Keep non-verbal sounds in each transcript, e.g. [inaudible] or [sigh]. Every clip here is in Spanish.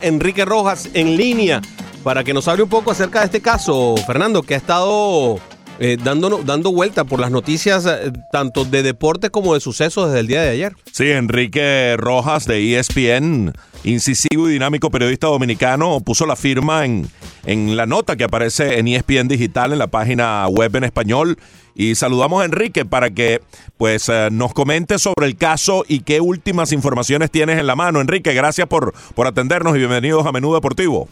Enrique Rojas en línea para que nos hable un poco acerca de este caso, Fernando, que ha estado eh, dando, vuelta por las noticias eh, tanto de deporte como de sucesos desde el día de ayer. Sí, Enrique Rojas de ESPN, incisivo y dinámico periodista dominicano, puso la firma en, en la nota que aparece en ESPN Digital en la página web en español. Y saludamos a Enrique para que pues eh, nos comente sobre el caso y qué últimas informaciones tienes en la mano. Enrique, gracias por, por atendernos y bienvenidos a Menú Deportivo.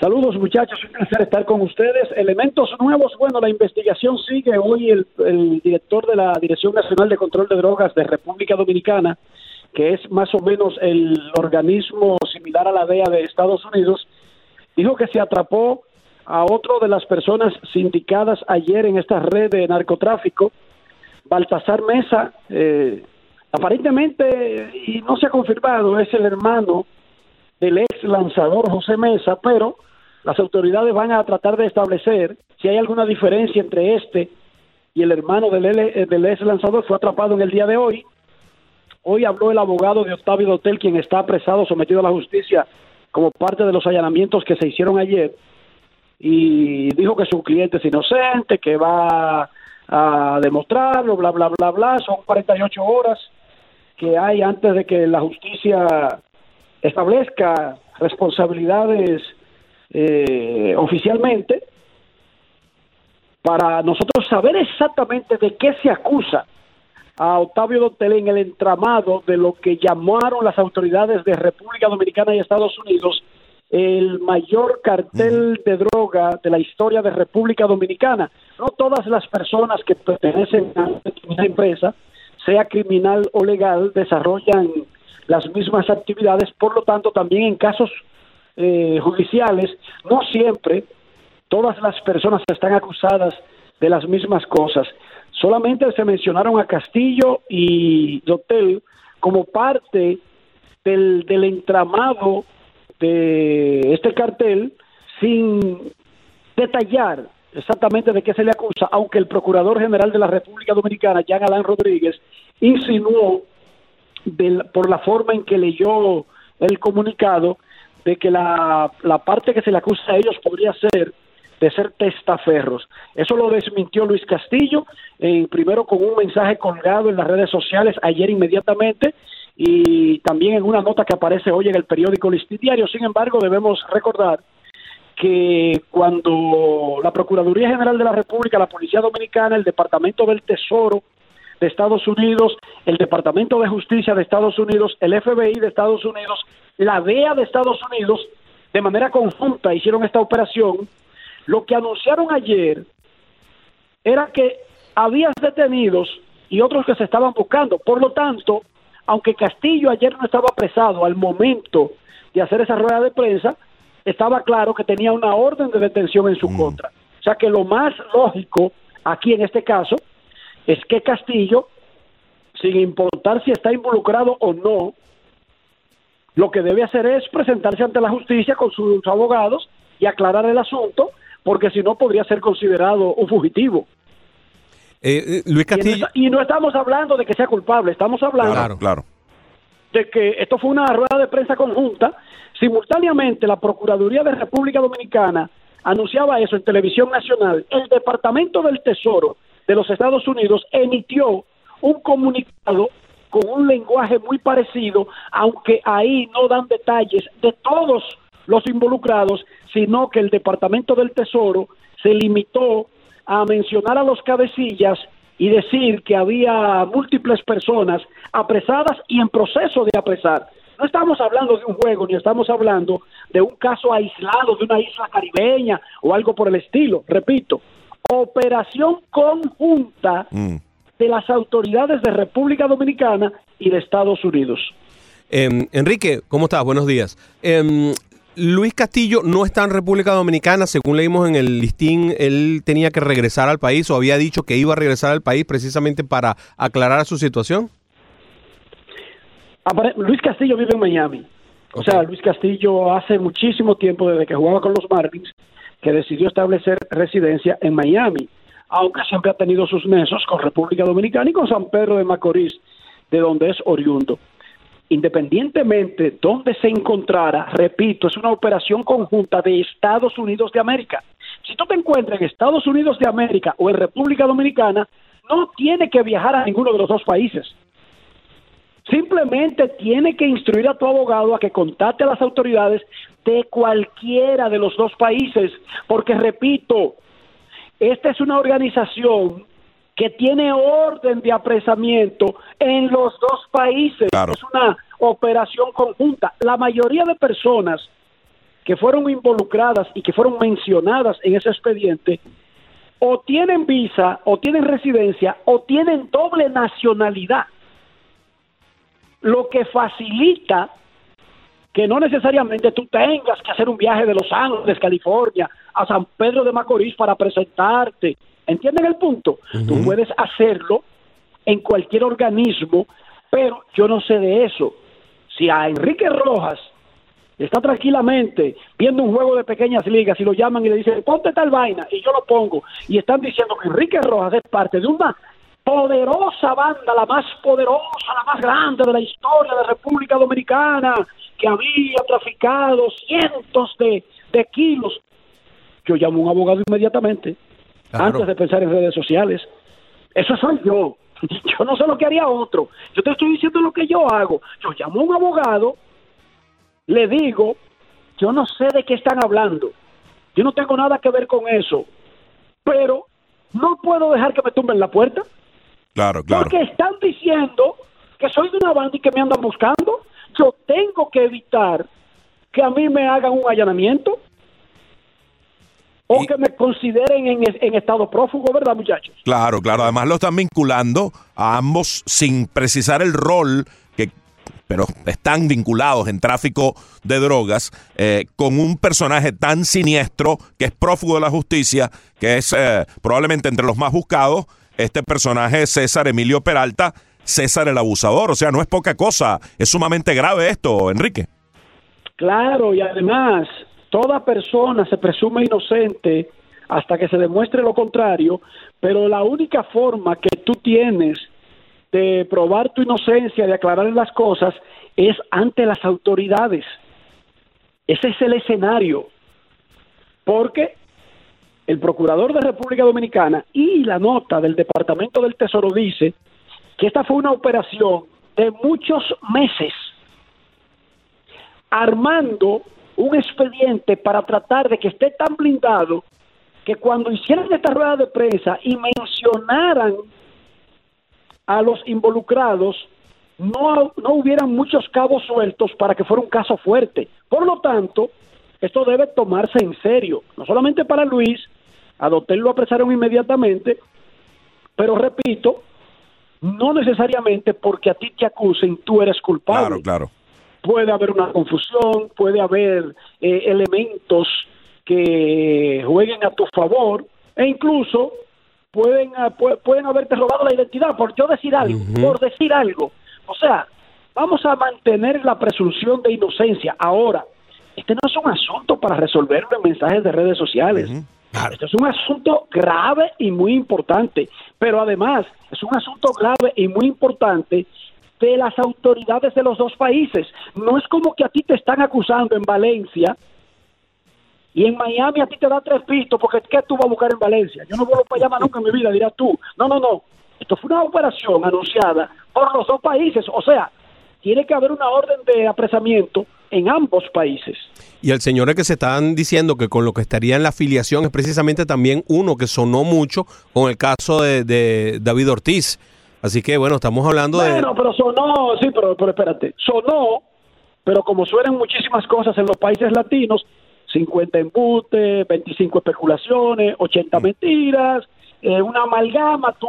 Saludos muchachos, un placer estar con ustedes. Elementos nuevos, bueno, la investigación sigue. Hoy el, el, director de la Dirección Nacional de Control de Drogas de República Dominicana, que es más o menos el organismo similar a la DEA de Estados Unidos, dijo que se atrapó a otro de las personas sindicadas ayer en esta red de narcotráfico, Baltasar Mesa, eh, aparentemente, y no se ha confirmado, es el hermano del ex lanzador José Mesa, pero las autoridades van a tratar de establecer si hay alguna diferencia entre este y el hermano del, del ex lanzador, fue atrapado en el día de hoy. Hoy habló el abogado de Octavio Dotel, quien está apresado, sometido a la justicia como parte de los allanamientos que se hicieron ayer y dijo que su cliente es inocente, que va a demostrarlo, bla, bla, bla, bla. Son 48 horas que hay antes de que la justicia establezca responsabilidades eh, oficialmente para nosotros saber exactamente de qué se acusa a Octavio Dotel en el entramado de lo que llamaron las autoridades de República Dominicana y Estados Unidos el mayor cartel de droga de la historia de República Dominicana. No todas las personas que pertenecen a una empresa, sea criminal o legal, desarrollan las mismas actividades, por lo tanto también en casos eh, judiciales, no siempre todas las personas están acusadas de las mismas cosas. Solamente se mencionaron a Castillo y Dotel como parte del, del entramado de este cartel sin detallar exactamente de qué se le acusa, aunque el Procurador General de la República Dominicana, Jean Alain Rodríguez, insinuó por la forma en que leyó el comunicado de que la, la parte que se le acusa a ellos podría ser de ser testaferros. Eso lo desmintió Luis Castillo, eh, primero con un mensaje colgado en las redes sociales ayer inmediatamente y también en una nota que aparece hoy en el periódico Listín Diario. Sin embargo, debemos recordar que cuando la Procuraduría General de la República, la Policía Dominicana, el Departamento del Tesoro de Estados Unidos, el Departamento de Justicia de Estados Unidos, el FBI de Estados Unidos, la DEA de Estados Unidos, de manera conjunta hicieron esta operación, lo que anunciaron ayer era que había detenidos y otros que se estaban buscando. Por lo tanto, aunque Castillo ayer no estaba apresado al momento de hacer esa rueda de prensa, estaba claro que tenía una orden de detención en su mm. contra. O sea que lo más lógico aquí en este caso es que Castillo, sin importar si está involucrado o no, lo que debe hacer es presentarse ante la justicia con sus abogados y aclarar el asunto, porque si no podría ser considerado un fugitivo. Eh, eh, Luis Castillo. Y no, estamos hablando de que sea culpable, estamos hablando claro, de que esto fue una rueda de prensa conjunta. Simultáneamente, la Procuraduría de República Dominicana anunciaba eso en televisión nacional. El Departamento del Tesoro de los Estados Unidos emitió un comunicado con un lenguaje muy parecido, aunque ahí no dan detalles de todos los involucrados, sino que el Departamento del Tesoro se limitó a mencionar a los cabecillas y decir que había múltiples personas apresadas y en proceso de apresar. No estamos hablando de un juego, ni estamos hablando de un caso aislado de una isla caribeña o algo por el estilo. Repito, operación conjunta mm. de las autoridades de República Dominicana y de Estados Unidos. Em, Enrique, ¿cómo estás? Buenos días. Em, Luis Castillo no está en República Dominicana, según leímos en el listín, él tenía que regresar al país o había dicho que iba a regresar al país precisamente para aclarar su situación. Luis Castillo vive en Miami. O sea, Luis Castillo hace muchísimo tiempo, desde que jugaba con los Marlins, que decidió establecer residencia en Miami, aunque siempre ha tenido sus nexos con República Dominicana y con San Pedro de Macorís, de donde es oriundo. Independientemente donde se encontrara, repito, es una operación conjunta de Estados Unidos de América. Si tú te encuentras en Estados Unidos de América o en República Dominicana, no tiene que viajar a ninguno de los dos países. Simplemente tiene que instruir a tu abogado a que contacte a las autoridades de cualquiera de los dos países, porque repito, esta es una organización que tiene orden de apresamiento en los dos países. Es una operación conjunta. La mayoría de personas que fueron involucradas y que fueron mencionadas en ese expediente o tienen visa, o tienen residencia, o tienen doble nacionalidad. Lo que facilita que no necesariamente tú tengas que hacer un viaje de Los Ángeles, California, a San Pedro de Macorís para presentarte ¿Entienden el punto? Tú puedes hacerlo en cualquier organismo, pero yo no sé de eso. Si a Enrique Rojas está tranquilamente viendo un juego de pequeñas ligas y lo llaman y le dicen, ponte tal vaina, y yo lo pongo, y están diciendo que Enrique Rojas es parte de una poderosa banda, la más poderosa, la más grande de la historia de República Dominicana, que había traficado cientos de, de kilos. Yo llamo a un abogado inmediatamente antes de pensar en redes sociales. Eso soy yo. [laughs] Yo no sé lo que haría otro. Yo te estoy diciendo lo que yo hago. Yo llamo a un abogado, le digo, yo no sé de qué están hablando. Yo no tengo nada que ver con eso. Pero no puedo dejar que me tumben la puerta. Claro, claro. Porque están diciendo que soy de una banda y que me andan buscando. Yo tengo que evitar que a mí me hagan un allanamiento o que me consideren en, estado prófugo, ¿verdad, muchachos? Claro, claro. Además lo están vinculando a ambos sin precisar el rol que pero están vinculados en tráfico de drogas eh, con un personaje tan siniestro que es prófugo de la justicia, que es eh, probablemente entre los más buscados, este personaje César Emilio Peralta, César el abusador. O sea, no es poca cosa, es sumamente grave esto, Enrique. Claro, y además Toda persona se presume inocente hasta que se demuestre lo contrario, pero la única forma que tú tienes de probar tu inocencia, de aclarar las cosas, es ante las autoridades. Ese es el escenario. Porque el procurador de República Dominicana y la nota del Departamento del Tesoro dice que esta fue una operación de muchos meses, armando un expediente para tratar de que esté tan blindado que cuando hicieran esta rueda de prensa y mencionaran a los involucrados, no, no hubieran muchos cabos sueltos para que fuera un caso fuerte. Por lo tanto, esto debe tomarse en serio, no solamente para Luis, a Dotel lo apresaron inmediatamente, pero repito, no necesariamente porque a ti te acusen, tú eres culpable. Claro, claro puede haber una confusión, puede haber eh, elementos que jueguen a tu favor e incluso pueden, ah, pueden haberte robado la identidad por yo decir algo, por decir algo. O sea, vamos a mantener la presunción de inocencia. Ahora, este no es un asunto para resolverlo en mensajes de redes sociales. Este es un asunto grave y muy importante, pero además es un asunto grave y muy importante de las autoridades de los dos países. No es como que a ti te están acusando en Valencia y en Miami a ti te da tres pistos porque ¿qué tú vas a buscar en Valencia? Yo no vuelvo para allá nunca en mi vida, dirás tú. No, no, no. Esto fue una operación anunciada por los dos países. O sea, tiene que haber una orden de apresamiento en ambos países. Y el señor que se están diciendo que con lo que estaría en la afiliación es precisamente también uno que sonó mucho con el caso de, de David Ortiz Así que bueno, estamos hablando de... Bueno, pero sonó, sí, pero, pero espérate, sonó, pero como suenan muchísimas cosas en los países latinos, 50 embutes, 25 especulaciones, 80 mm. mentiras, eh, una amalgama, tú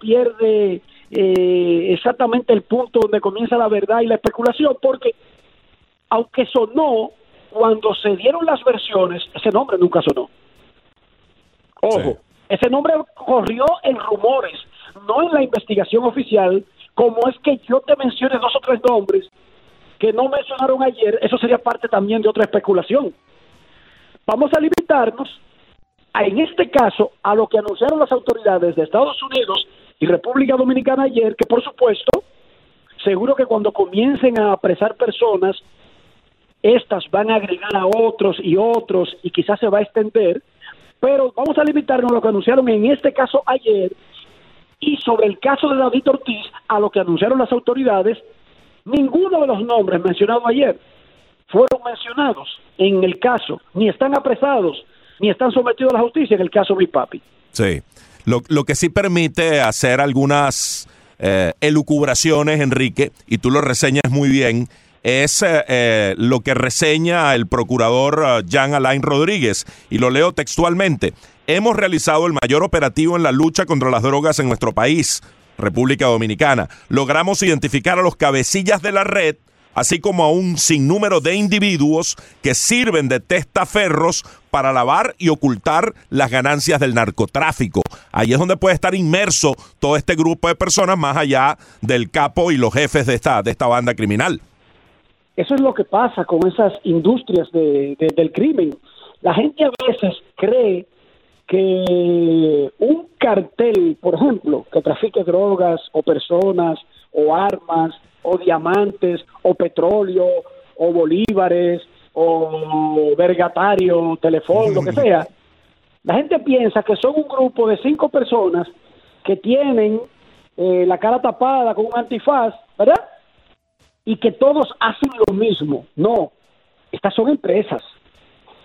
pierdes eh, exactamente el punto donde comienza la verdad y la especulación, porque aunque sonó, cuando se dieron las versiones, ese nombre nunca sonó. Ojo, ese nombre corrió en rumores, no en la investigación oficial, como es que yo te mencione dos o tres nombres que no mencionaron ayer, eso sería parte también de otra especulación. Vamos a limitarnos, a, en este caso, a lo que anunciaron las autoridades de Estados Unidos y República Dominicana ayer, que por supuesto Seguro que cuando comiencen a apresar personas, estas van a agregar a otros y otros y quizás se va a extender, pero vamos a limitarnos a lo que anunciaron en este caso ayer y sobre el caso de David Ortiz, a lo que anunciaron las autoridades, ninguno de los nombres mencionados ayer fueron mencionados en el caso, ni están apresados, ni están sometidos a la justicia en el caso Big Papi. Sí, lo, lo que sí permite hacer algunas eh, elucubraciones, Enrique, y tú lo reseñas muy bien, es eh, eh, lo que reseña el procurador uh, Jean Alain Rodríguez, y lo leo textualmente. Hemos realizado el mayor operativo en la lucha contra las drogas en nuestro país, República Dominicana. Logramos identificar a los cabecillas de la red, así como a un sinnúmero de individuos que sirven de testaferros para lavar y ocultar las ganancias del narcotráfico. Ahí es donde puede estar inmerso todo este grupo de personas más allá del capo y los jefes de esta, de esta banda criminal. Eso es lo que pasa con esas industrias de, de, del crimen. La gente a veces cree que un cartel, por ejemplo, que trafique drogas o personas o armas o diamantes o petróleo o bolívares o vergatario, teléfono, lo que sea, la gente piensa que son un grupo de cinco personas que tienen eh, la cara tapada con un antifaz. Y que todos hacen lo mismo. No, estas son empresas.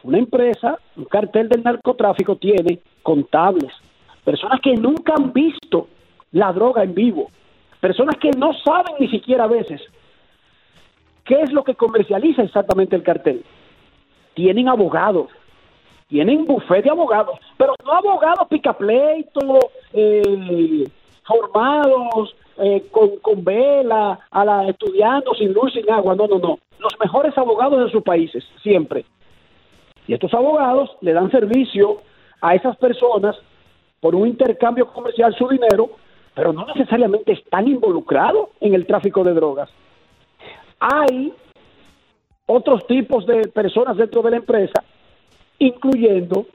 Una empresa, un cartel del narcotráfico tiene contables, personas que nunca han visto la droga en vivo, personas que no saben ni siquiera a veces qué es lo que comercializa exactamente el cartel. Tienen abogados, tienen bufete de abogados, pero no abogados picapleito, eh, formados eh, con, con vela, a la, estudiando sin luz, sin agua, no, no, no. Los mejores abogados de sus países, siempre. Y estos abogados le dan servicio a esas personas por un intercambio comercial su dinero, pero no necesariamente están involucrados en el tráfico de drogas. Hay otros tipos de personas dentro de la empresa, incluyendo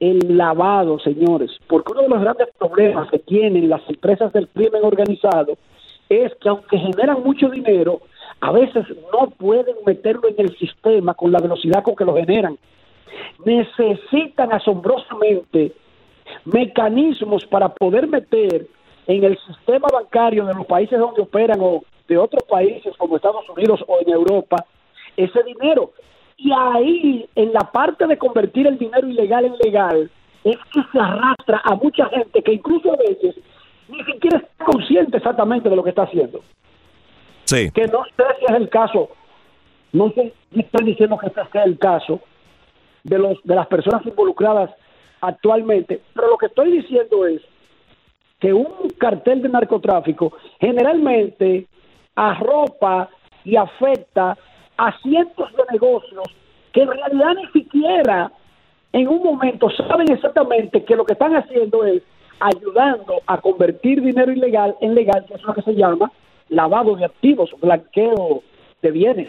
el lavado, señores, porque uno de los grandes problemas que tienen las empresas del crimen organizado es que aunque generan mucho dinero, a veces no pueden meterlo en el sistema con la velocidad con que lo generan. Necesitan asombrosamente mecanismos para poder meter en el sistema bancario de los países donde operan o de otros países como Estados Unidos o en Europa ese dinero. Y ahí, en la parte de convertir el dinero ilegal en legal, es que se arrastra a mucha gente que incluso a veces ni siquiera está consciente exactamente de lo que está haciendo. Sí. Que no sé si es el caso, no sé si estoy diciendo que este sea el caso de, los, de las personas involucradas actualmente, pero lo que estoy diciendo es que un cartel de narcotráfico generalmente arropa y afecta a cientos de negocios que en realidad ni siquiera en un momento saben exactamente que lo que están haciendo es ayudando a convertir dinero ilegal en legal, que es lo que se llama lavado de activos, blanqueo de bienes.